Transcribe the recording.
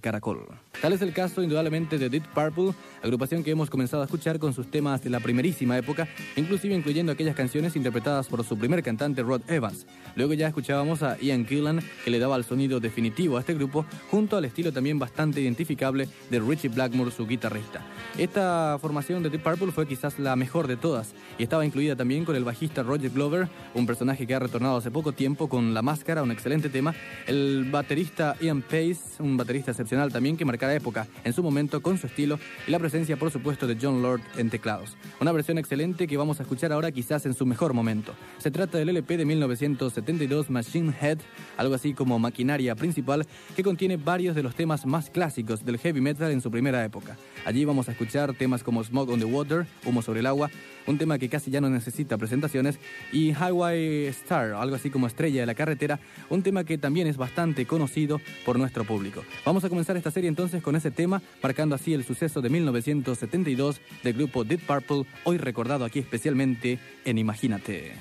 Caracol. Tal es el caso indudablemente de Deep Purple, agrupación que hemos comenzado a escuchar con sus temas de la primerísima época, inclusive incluyendo aquellas canciones interpretadas por su primer cantante Rod Evans. Luego ya escuchábamos a Ian Gillan, que le daba el sonido definitivo a este grupo, junto al estilo también bastante identificable de Richie Blackmore, su guitarrista. Esta formación de Deep Purple fue quizás la mejor de todas, y estaba incluida también con el bajista Roger Glover, un personaje que ha retornado hace poco tiempo con La Máscara, un excelente tema, el baterista Ian Pace, un baterista excepcional también que marcará época en su momento con su estilo y la presencia por supuesto de John Lord en teclados. Una versión excelente que vamos a escuchar ahora quizás en su mejor momento. Se trata del LP de 1972 Machine Head, algo así como maquinaria principal que contiene varios de los temas más clásicos del heavy metal en su primera época. Allí vamos a escuchar temas como Smoke on the Water, Humo sobre el agua, un tema que casi ya no necesita presentaciones, y Highway Star, algo así como Estrella de la Carretera, un tema que también es bastante conocido por nuestro público. Vamos a comenzar esta serie entonces con ese tema, marcando así el suceso de 1972 del grupo Deep Purple, hoy recordado aquí especialmente en Imagínate.